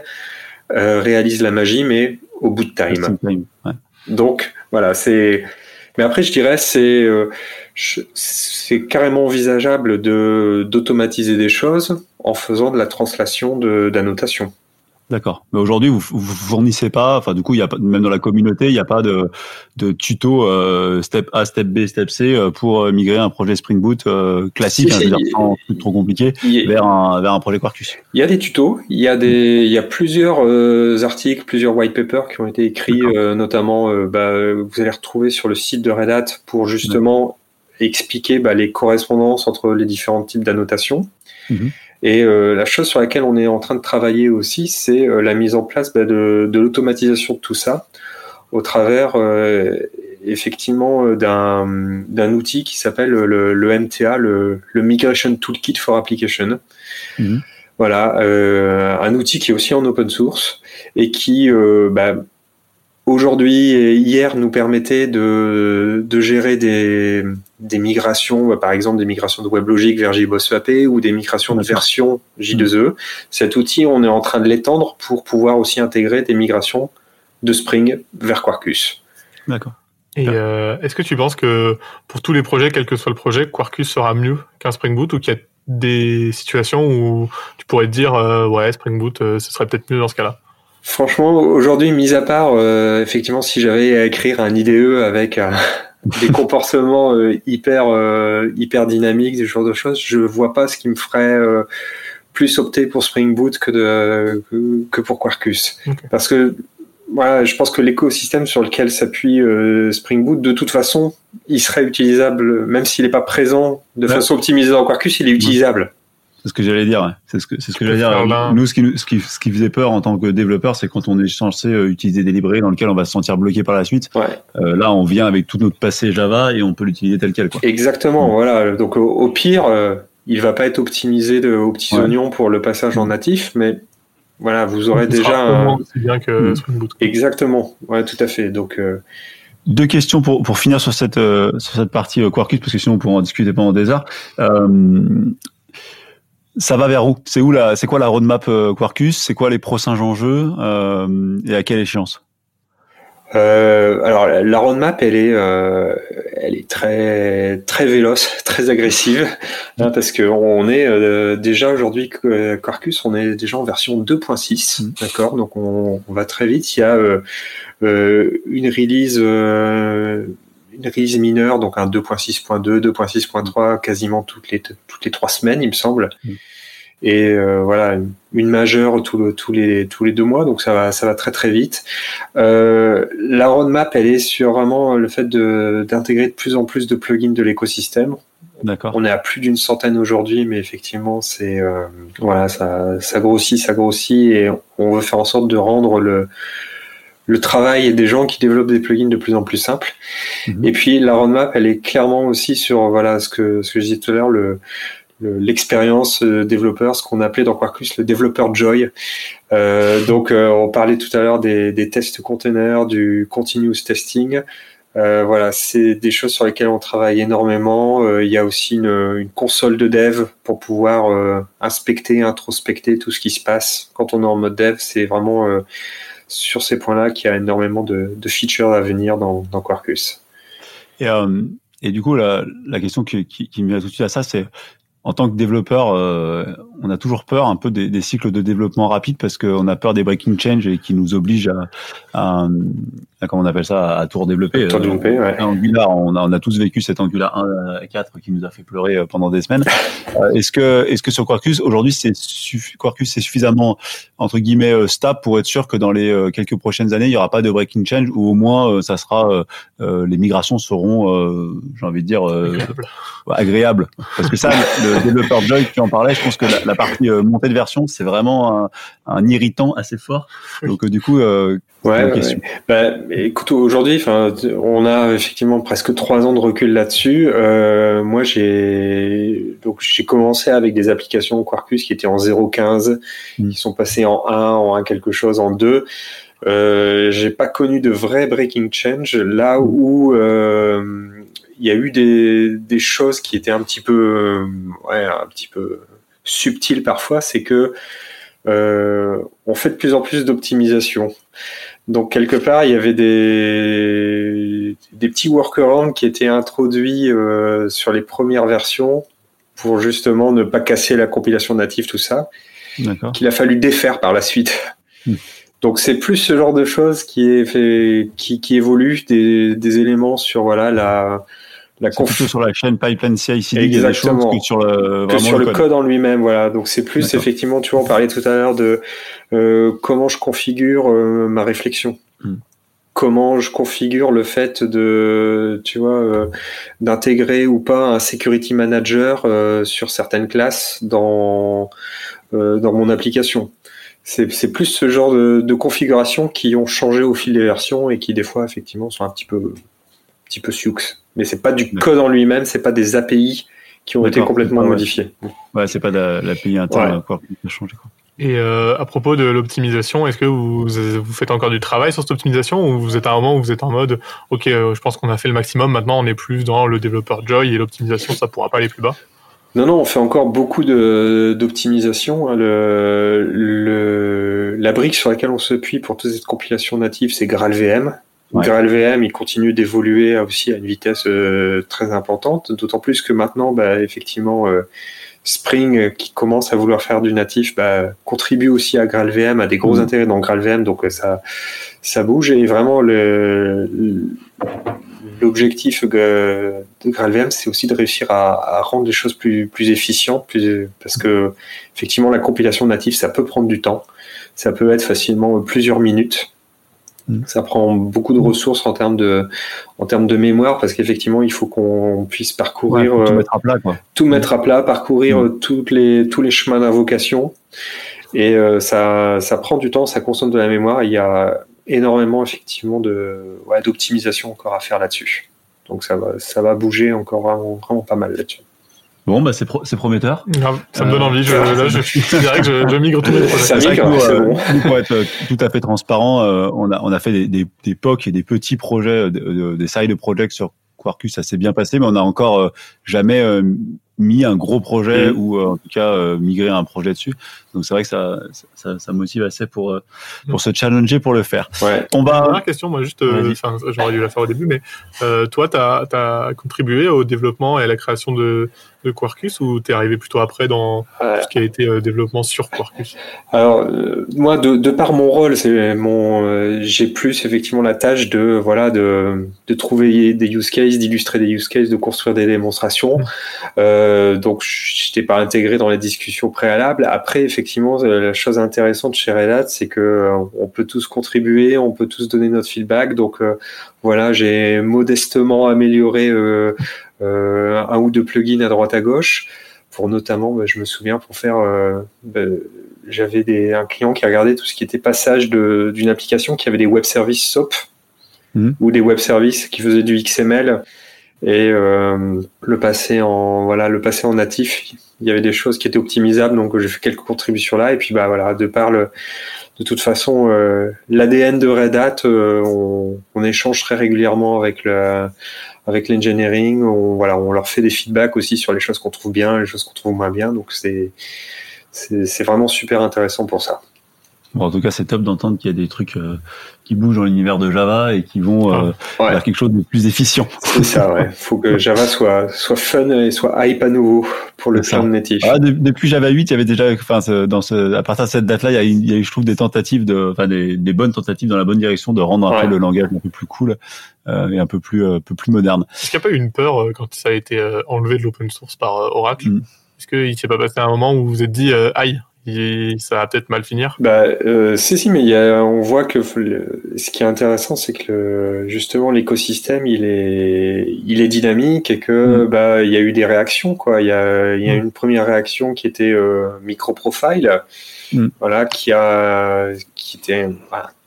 euh, réalisent la magie, mais au bout de time. time ouais. Donc voilà, c'est. Mais après, je dirais, c'est euh, c'est carrément envisageable de d'automatiser des choses en faisant de la translation d'annotation. D'accord. Mais aujourd'hui, vous, vous fournissez pas, enfin du coup, il y a pas, même dans la communauté, il n'y a pas de, de tuto euh, step A, step B, step C euh, pour migrer un projet Spring Boot euh, classique, Si, hein, si, je veux dire, sans trop compliqué, vers un vers un projet Quarkus. Il y a des tutos, il y a des, il y a plusieurs euh, articles, plusieurs white papers qui ont été écrits, euh, notamment, euh, bah, euh, vous allez retrouver sur le site de Red Hat pour justement expliquer bah, les correspondances entre les différents types d'annotations. Mhm. Et euh, la chose sur laquelle on est en train de travailler aussi, c'est euh, la mise en place bah, de, de l'automatisation de tout ça au travers euh, effectivement euh, d'un outil qui s'appelle le, le MTA, le, le Migration Toolkit for Application. Mhm. Voilà, euh, un outil qui est aussi en open source et qui euh, bah, aujourd'hui et hier nous permettait de, de gérer des, des migrations, bah, par exemple des migrations de WebLogic vers JBoss EAP ou des migrations de version J2E. Cet outil, on est en train de l'étendre pour pouvoir aussi intégrer des migrations de Spring vers Quarkus. D'accord. Et euh, est-ce que tu penses que pour tous les projets, quel que soit le projet, Quarkus sera mieux qu'un Spring Boot ou qu'il y a des situations où tu pourrais te dire euh, ouais Spring Boot euh, ce serait peut-être mieux dans ce cas-là? Franchement, aujourd'hui, mis à part, euh, effectivement, si j'avais à écrire un IDE avec euh, des comportements euh, hyper euh, hyper dynamiques, ce genre de choses, je vois pas ce qui me ferait euh, plus opter pour Spring Boot que de que, que pour Quarkus, parce que voilà, je pense que l'écosystème sur lequel s'appuie euh, Spring Boot, de toute façon, il serait utilisable, même s'il n'est pas présent de Ouais. façon optimisée dans Quarkus, il est utilisable. C'est ce que j'allais dire. ouais. C'est ce que c'est ce que j'allais dire. Nous, ce qui nous- ce qui ce qui faisait peur en tant que développeur, c'est quand on est censé euh, utiliser des librairies dans lesquelles on va se sentir bloqué par la suite. Ouais. Euh, là, on vient avec tout notre passé Java et on peut l'utiliser tel quel. Quoi. Exactement, Mm. voilà. Donc au, au pire, euh, il va pas être optimisé de, aux petits Ouais. oignons pour le passage en natif, mais voilà, vous aurez déjà un... bien que Mm. Spring Boot. Exactement, ouais, tout à fait. Donc euh, Deux questions pour, pour finir sur cette, euh, sur cette partie euh, Quarkus, parce que sinon on pourra en discuter pendant des heures. Euh, ça va vers où? C'est où la, c'est quoi la roadmap euh, Quarkus? C'est quoi les prochains enjeux euh, et à quelle échéance? Euh, alors la roadmap, elle est, euh, elle est très très véloce, *laughs* très agressive, hein, parce que on est euh, déjà aujourd'hui Quarkus, on est déjà en version 2.6, Mm. d'accord? Donc on, on va très vite. Il y a euh, euh, une release. Une release mineure, donc un 2.6.2, 2.6.3 quasiment toutes les toutes les trois semaines, il me semble. Mm. Et euh, voilà, une majeure tous le- tous les tous les deux mois, donc ça va ça va très très vite. Euh, la roadmap, elle est sur vraiment le fait de d'intégrer de plus en plus de plugins de l'écosystème. D'accord. On est à plus d'une centaine aujourd'hui, mais effectivement, c'est euh, voilà, ça, ça grossit, ça grossit, et on veut faire en sorte de rendre le le travail des gens qui développent des plugins de plus en plus simple. Mhm. Et puis la roadmap, elle est clairement aussi sur voilà ce que ce que je disais tout à l'heure, le le- l'expérience euh, développeur, ce qu'on appelait dans Quarkus le développeur joy. Euh, donc euh, on parlait tout à l'heure des, des tests containers, du continuous testing. Euh, voilà, c'est des choses sur lesquelles on travaille énormément. Euh, il y a aussi une, une console de dev pour pouvoir euh, inspecter, introspecter tout ce qui se passe quand on est en mode dev. C'est vraiment euh, sur ces points-là qu'il y a énormément de, features à venir dans, Quarkus. Et, euh, et du coup, la, question qui, me vient tout de suite à ça, c'est en tant que développeur, euh, on a toujours peur un peu des, cycles de développement rapides parce qu'on a peur des breaking change et qui nous obligent à, à comment on appelle ça, à tout redévelopper. Tout redévelopper, ouais. Angular, on a, on a tous vécu cet Angular 1 à 4 qui nous a fait pleurer euh, pendant des semaines. *laughs* Euh, est-ce que, est-ce que sur Quarkus, aujourd'hui, c'est suffi- Quarkus, c'est suffisamment entre guillemets euh, stable pour être sûr que dans les euh, quelques prochaines années, il y aura pas de breaking change ou au moins euh, ça sera euh, euh, les migrations seront, euh, j'ai envie de dire, euh, Agréable. agréables. Parce que ça, le développeur Joy qui en parlait, je pense que la, la partie euh, montée de version, c'est vraiment un, un irritant assez fort. Donc euh, du coup, euh, Ouais. Bah, écoute, aujourd'hui, enfin, on a effectivement presque trois ans de recul là-dessus. Euh, moi, j'ai donc j'ai commencé avec des applications Quarkus qui étaient en 0.15, Mm. qui sont passées en 1, en 1 quelque chose, en 2. Euh, j'ai pas connu de vrai breaking change là où euh, il y a eu des, des choses qui étaient un petit peu, ouais, un petit peu subtiles parfois. C'est que on fait de plus en plus d'optimisation. Donc quelque part, il y avait des, des petits workarounds qui étaient introduits euh, sur les premières versions pour justement ne pas casser la compilation native, tout ça, qu'il a fallu défaire par la suite. Hmm. Donc c'est plus ce genre de choses qui est fait, qui, qui évolue des, des éléments sur voilà la la plutôt sur la chaîne pipeline CI/CD Exactement. que sur le, que sur le, code. en lui-même. Voilà. Donc c'est plus effectivement, tu vois, on parlait tout à l'heure de euh, comment je configure euh, ma réflexion. Hmm. Comment je configure le fait de, tu vois, euh, d'intégrer ou pas un security manager sur certaines classes dans dans mon application. C'est plus ce genre de, de configuration qui ont changé au fil des versions et qui des fois effectivement sont un petit peu petit peu sioux mais c'est pas du code en lui-même, c'est pas des API qui ont été complètement modifiés. Ouais, c'est pas l'API interne qui a changé. Quoi. Et euh, à propos de l'optimisation, est-ce que vous, vous faites encore du travail sur cette optimisation ou vous êtes à un moment où vous êtes en mode OK, euh, je pense qu'on a fait le maximum, maintenant on est plus dans le développeur Joy et l'optimisation, ça pourra pas aller plus bas? Non, non, on fait encore beaucoup d'optimisation. Hein. Le, le, la brique sur laquelle on se puit pour toute cette compilation native, c'est GraalVM. Ouais. GraalVM, il continue d'évoluer aussi à une vitesse euh, très importante, d'autant plus que maintenant, bah, effectivement, euh, Spring, euh, qui commence à vouloir faire du natif, bah, contribue aussi à GraalVM, a des gros mm. intérêts dans GraalVM, donc ça, ça bouge. Et vraiment, l'objectif de GraalVM, c'est aussi de réussir à, à, rendre les choses plus, plus efficientes, plus, parce que effectivement, la compilation native, ça peut prendre du temps. Ça peut être facilement plusieurs minutes. Mm. Ça prend beaucoup de ressources en termes de, en termes de mémoire parce qu'effectivement, il faut qu'on puisse parcourir tout euh, mettre à plat, quoi. tout mettre à plat, parcourir mm. toutes les, tous les chemins d'invocation. Et euh, ça, ça prend du temps, ça consomme de la mémoire. il y a énormément effectivement de, ouais, d'optimisation encore à faire là-dessus. Donc ça va, ça va bouger encore vraiment, vraiment pas mal là-dessus. Bon, bah c'est, pro- c'est prometteur. ça me donne envie. Je, là, je, je dirais que je, je migre tous les *laughs* projets. Ça migre, nous, c'est euh, bon. nous, pour être euh, tout à fait transparent, euh, on a on a fait des, des, des POC et des petits projets, de- de- des side projects sur Quarkus, ça s'est bien passé, mais on n'a encore euh, jamais euh, mis un gros projet Mhm. ou euh, en tout cas euh, migré un projet dessus. Donc c'est vrai que ça ça, ça motive assez pour euh, pour se challenger pour le faire. Ouais. On va Dernière question, moi juste, euh, j'aurais dû la faire au début, mais euh, toi, tu as, contribué au développement et à la création de, de Quarkus ou t'es arrivé plutôt après dans Ouais. tout ce qui a été euh, développement sur Quarkus? Alors euh, moi, de, de par mon rôle, c'est mon, euh, j'ai plus effectivement la tâche de voilà de, de trouver des use cases, d'illustrer des use cases, de construire des démonstrations. Euh, donc je n'étais pas intégré dans les discussions préalables. Après, effectivement, euh, la chose intéressante chez Red Hat, c'est que euh, on peut tous contribuer, on peut tous donner notre feedback. Donc euh, voilà, j'ai modestement amélioré un ou deux plugins à droite à gauche pour notamment, bah, je me souviens, pour faire, bah, j'avais des, un client qui regardait tout ce qui était passage d'une application qui avait des web services SOAP Mhm. ou des web services qui faisaient du XML et euh, le passer en voilà le passer en natif. Il y avait des choses qui étaient optimisables, donc j'ai fait quelques contributions là et puis bah voilà de par le de toute façon, euh, l'ADN de Red Hat, euh, on, on échange très régulièrement avec le, avec l'engineering. On, voilà, on leur fait des feedbacks aussi sur les choses qu'on trouve bien, les choses qu'on trouve moins bien. Donc c'est, c'est, c'est vraiment super intéressant pour ça. Bon, en tout cas, c'est top d'entendre qu'il y a des trucs euh, qui bougent dans l'univers de Java et qui vont euh, Ouais. vers quelque chose de plus efficient. C'est ça, ouais. Faut que Java soit, soit fun et soit hype à nouveau pour le cloud natif. Ah, de- depuis Java 8, il y avait déjà, enfin, dans ce, à partir de cette date-là, il y a, eu- il y a eu, je trouve, des tentatives de, enfin, des, des bonnes tentatives dans la bonne direction de rendre un Ouais. peu le langage un peu plus cool euh, et un peu plus, euh, un peu plus moderne. Est-ce qu'il n'y a pas eu une peur euh, quand ça a été euh, enlevé de l'open source par euh, Oracle? Mm. Est-ce qu'il s'est pas passé un moment où vous vous êtes dit, euh, aïe, ça va peut-être mal finir Bah, euh, si, si, mais y a, on voit que le- ce qui est intéressant, c'est que le- justement l'écosystème, il est, il est dynamique et que bah, il y a eu des réactions, quoi. Il y a, il y a Mm. une première réaction qui était euh, micro-profile, Mm. voilà, qui a, qui était un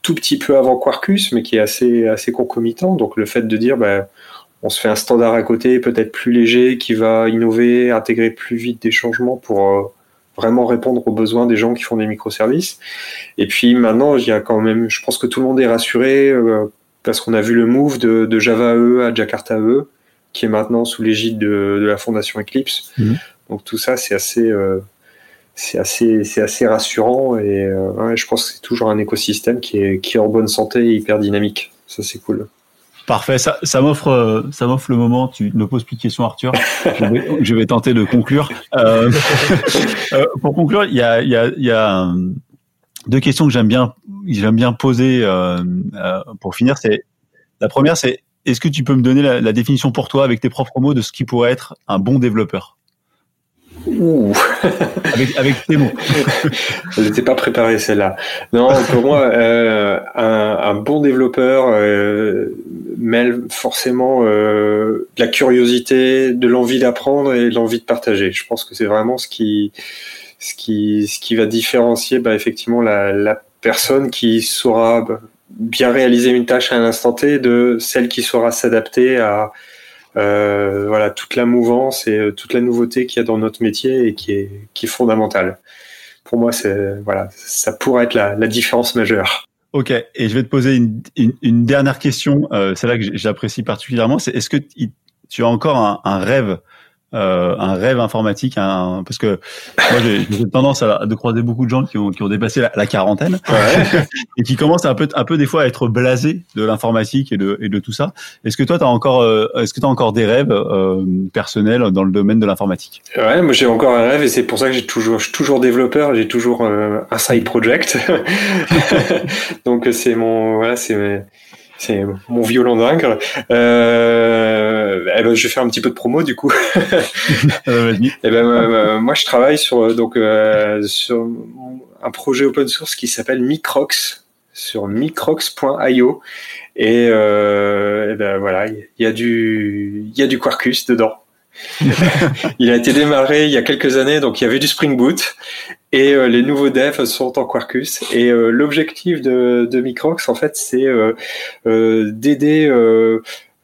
tout petit peu avant Quarkus, mais qui est assez, assez concomitant. Donc le fait de dire, bah, on se fait un standard à côté, peut-être plus léger, qui va innover, intégrer plus vite des changements pour euh, vraiment répondre aux besoins des gens qui font des microservices. Et puis maintenant, il y a quand même, je pense que tout le monde est rassuré euh, parce qu'on a vu le move de, de Java E à Jakarta E. qui est maintenant sous l'égide de, la fondation Eclipse. Mhm. Donc tout ça, c'est assez, c'est assez, c'est assez rassurant et je pense que c'est toujours un écosystème qui est, qui est en bonne santé et hyper dynamique. Ça, c'est cool. Parfait, ça, ça m'offre, ça m'offre le moment. Tu ne poses plus de questions, Arthur. Je vais, *laughs* tenter de conclure. Euh, *laughs* euh, pour conclure, il y a, y a, y a euh, deux questions que j'aime bien, j'aime bien poser euh, euh, pour finir. C'est la première, c'est est-ce que tu peux me donner la, la définition pour toi avec tes propres mots de ce qui pourrait être un bon développeur? Avec, avec tes mots. Je n'étais pas préparé celle-là. Non, pour moi, euh, un, un, bon développeur euh, mêle forcément euh, la curiosité, de l'envie d'apprendre et de l'envie de partager. Je pense que c'est vraiment ce qui, ce qui, ce qui va différencier bah, effectivement la, la personne qui saura bien réaliser une tâche à un instant T de celle qui saura s'adapter à euh, voilà toute la mouvance et euh, toute la nouveauté qu'il y a dans notre métier et qui est, qui est fondamentale. Pour moi, c'est voilà, ça pourrait être la, la, différence majeure. Ok, et je vais te poser une, une, une dernière question, euh, celle-là que j'apprécie particulièrement, c'est est-ce que tu as encore un, un rêve euh, un rêve informatique, un, parce que moi j'ai tendance à, de croiser beaucoup de gens qui ont, qui ont dépassé la, quarantaine ouais. *laughs* et qui commencent un peu, un peu des fois à être blasés de l'informatique et de, et de tout ça. Est-ce que toi, tu as encore, euh, est-ce que tu as encore des rêves euh, personnels dans le domaine de l'informatique? Ouais, moi j'ai encore un rêve et c'est pour ça que j'ai toujours, je suis toujours développeur, j'ai toujours euh, un side project. *laughs* Donc c'est mon, voilà, c'est c'est mon violon dingue. Euh, eh ben, je vais faire un petit peu de promo du coup. *laughs* euh, *laughs* eh ben, euh, moi, je travaille sur euh, donc euh, sur un projet open source qui s'appelle Microx sur microx.io et, euh, eh ben, voilà, il y a du il y a du Quarkus dedans. *laughs* il a été démarré il y a quelques années, donc il y avait du Spring Boot et euh, les nouveaux devs sont en Quarkus. Et euh, l'objectif de, de Microx, en fait, c'est euh, d'aider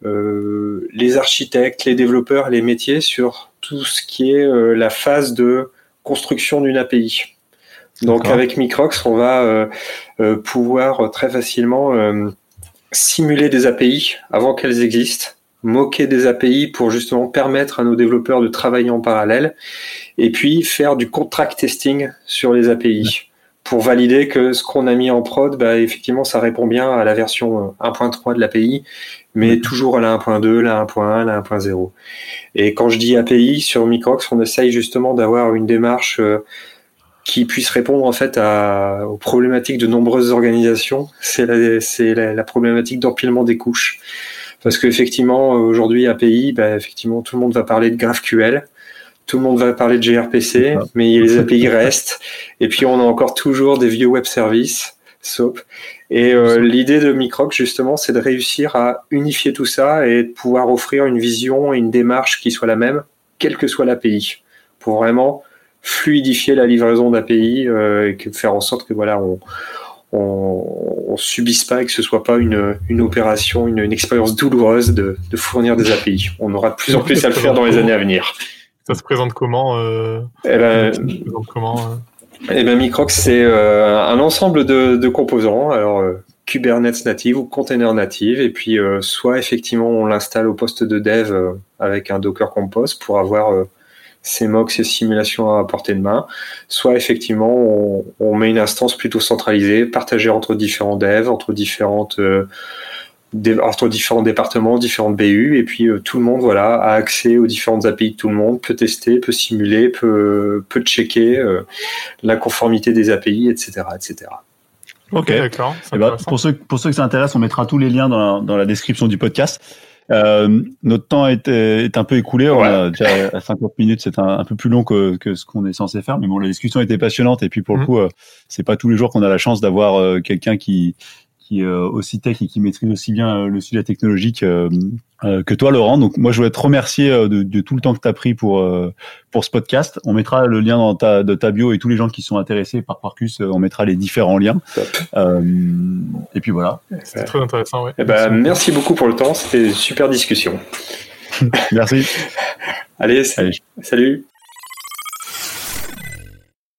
les architectes, les développeurs, les métiers sur tout ce qui est la phase de construction d'une API. Donc avec Microx, on va pouvoir très facilement simuler des API avant qu'elles existent moquer des API pour justement permettre à nos développeurs de travailler en parallèle, et puis faire du contract testing sur les API pour valider que ce qu'on a mis en prod, bah, effectivement, ça répond bien à la version 1.3 euh, de l'API, mais toujours à la 1.2, la 1.1, la 1.0. Et quand je dis API sur Microx, on essaye justement d'avoir une démarche euh, qui puisse répondre en fait à, aux problématiques de nombreuses organisations. C'est la, c'est la, la problématique d'empilement des couches. Parce qu'effectivement, aujourd'hui, API, bah, effectivement, tout le monde va parler de GraphQL, tout le monde va parler de gRPC, mais les API restent. Et puis, on a encore toujours des vieux web services, SOAP. Et euh, l'idée de Microx, justement, c'est de réussir à unifier tout ça et de pouvoir offrir une vision et une démarche qui soit la même, quelle que soit l'API, pour vraiment fluidifier la livraison d'API euh, et faire en sorte que voilà, on, on, on, subisse pas et que ce soit pas une, une opération, une, une expérience douloureuse de, de, fournir des API. On aura de plus en plus à le faire dans les années à venir. Ça se présente comment euh, eh ben, comment euh eh ben, Microx, c'est euh, un ensemble de, de composants. Alors, euh, Kubernetes native ou container native. Et puis, euh, soit effectivement, on l'installe au poste de dev avec un Docker Compose pour avoir ces mocks, ces simulations à portée de main, soit effectivement on, on, met une instance plutôt centralisée, partagée entre différents devs, entre différentes entre différents départements, différentes BU, et puis euh, tout le monde voilà a accès aux différentes API de tout le monde, peut tester, peut simuler, peut peut checker euh, la conformité des API, etc., etc. Ok, d'accord. Eh ben, pour ceux pour ceux que ça intéresse, on mettra tous les liens dans la, dans la description du podcast. Euh, notre temps est, est, un peu écoulé. On a déjà à 50 minutes, c'est un, un, peu plus long que, que ce qu'on est censé faire. Mais bon, la discussion était passionnante. Et puis pour le mmh. coup, euh, c'est pas tous les jours qu'on a la chance d'avoir euh, quelqu'un qui qui est euh, aussi tech et qui maîtrise aussi bien euh, le sujet technologique euh, que toi, Laurent. Donc moi, je voulais te remercier de, de tout le temps que tu as pris pour pour ce podcast. On mettra le lien dans ta de ta bio et tous les gens qui sont intéressés par Parcus, on mettra les différents liens. et puis voilà. C'était très intéressant. Ouais. Eh ben, merci beaucoup pour le temps. C'était une super discussion. *laughs* merci. Allez, Allez, salut.